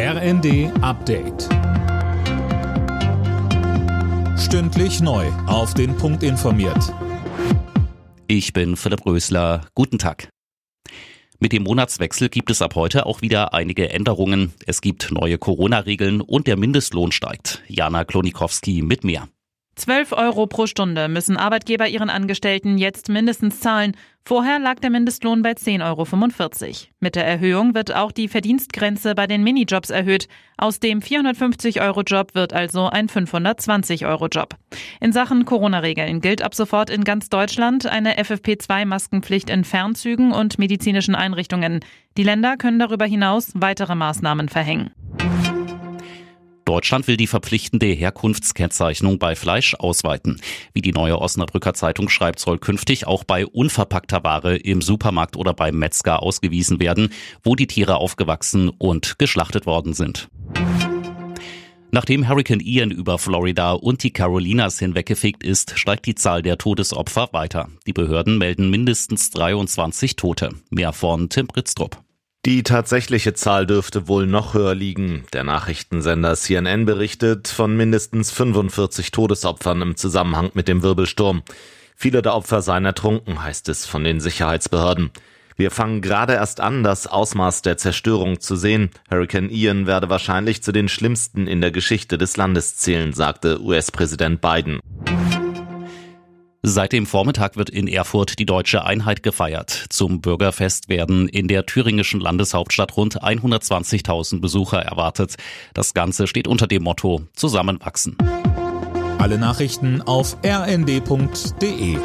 RND Update. Stündlich neu. Auf den Punkt informiert. Ich bin Philipp Rösler. Guten Tag. Mit dem Monatswechsel gibt es ab heute auch wieder einige Änderungen. Es gibt neue Corona-Regeln und der Mindestlohn steigt. Jana Klonikowski mit mehr. 12 Euro pro Stunde müssen Arbeitgeber ihren Angestellten jetzt mindestens zahlen. Vorher lag der Mindestlohn bei 10,45 Euro. Mit der Erhöhung wird auch die Verdienstgrenze bei den Minijobs erhöht. Aus dem 450-Euro-Job wird also ein 520-Euro-Job. In Sachen Corona-Regeln gilt ab sofort in ganz Deutschland eine FFP2-Maskenpflicht in Fernzügen und medizinischen Einrichtungen. Die Länder können darüber hinaus weitere Maßnahmen verhängen. Deutschland will die verpflichtende Herkunftskennzeichnung bei Fleisch ausweiten. Wie die neue Osnabrücker Zeitung schreibt, soll künftig auch bei unverpackter Ware im Supermarkt oder beim Metzger ausgewiesen werden, wo die Tiere aufgewachsen und geschlachtet worden sind. Nachdem Hurricane Ian über Florida und die Carolinas hinweggefegt ist, steigt die Zahl der Todesopfer weiter. Die Behörden melden mindestens 23 Tote. Mehr von Tim Britztrup. Die tatsächliche Zahl dürfte wohl noch höher liegen. Der Nachrichtensender CNN berichtet von mindestens 45 Todesopfern im Zusammenhang mit dem Wirbelsturm. Viele der Opfer seien ertrunken, heißt es von den Sicherheitsbehörden. Wir fangen gerade erst an, das Ausmaß der Zerstörung zu sehen. Hurricane Ian werde wahrscheinlich zu den schlimmsten in der Geschichte des Landes zählen, sagte US-Präsident Biden. Seit dem Vormittag wird in Erfurt die deutsche Einheit gefeiert. Zum Bürgerfest werden in der thüringischen Landeshauptstadt rund 120.000 Besucher erwartet. Das Ganze steht unter dem Motto Zusammenwachsen. Alle Nachrichten auf rnd.de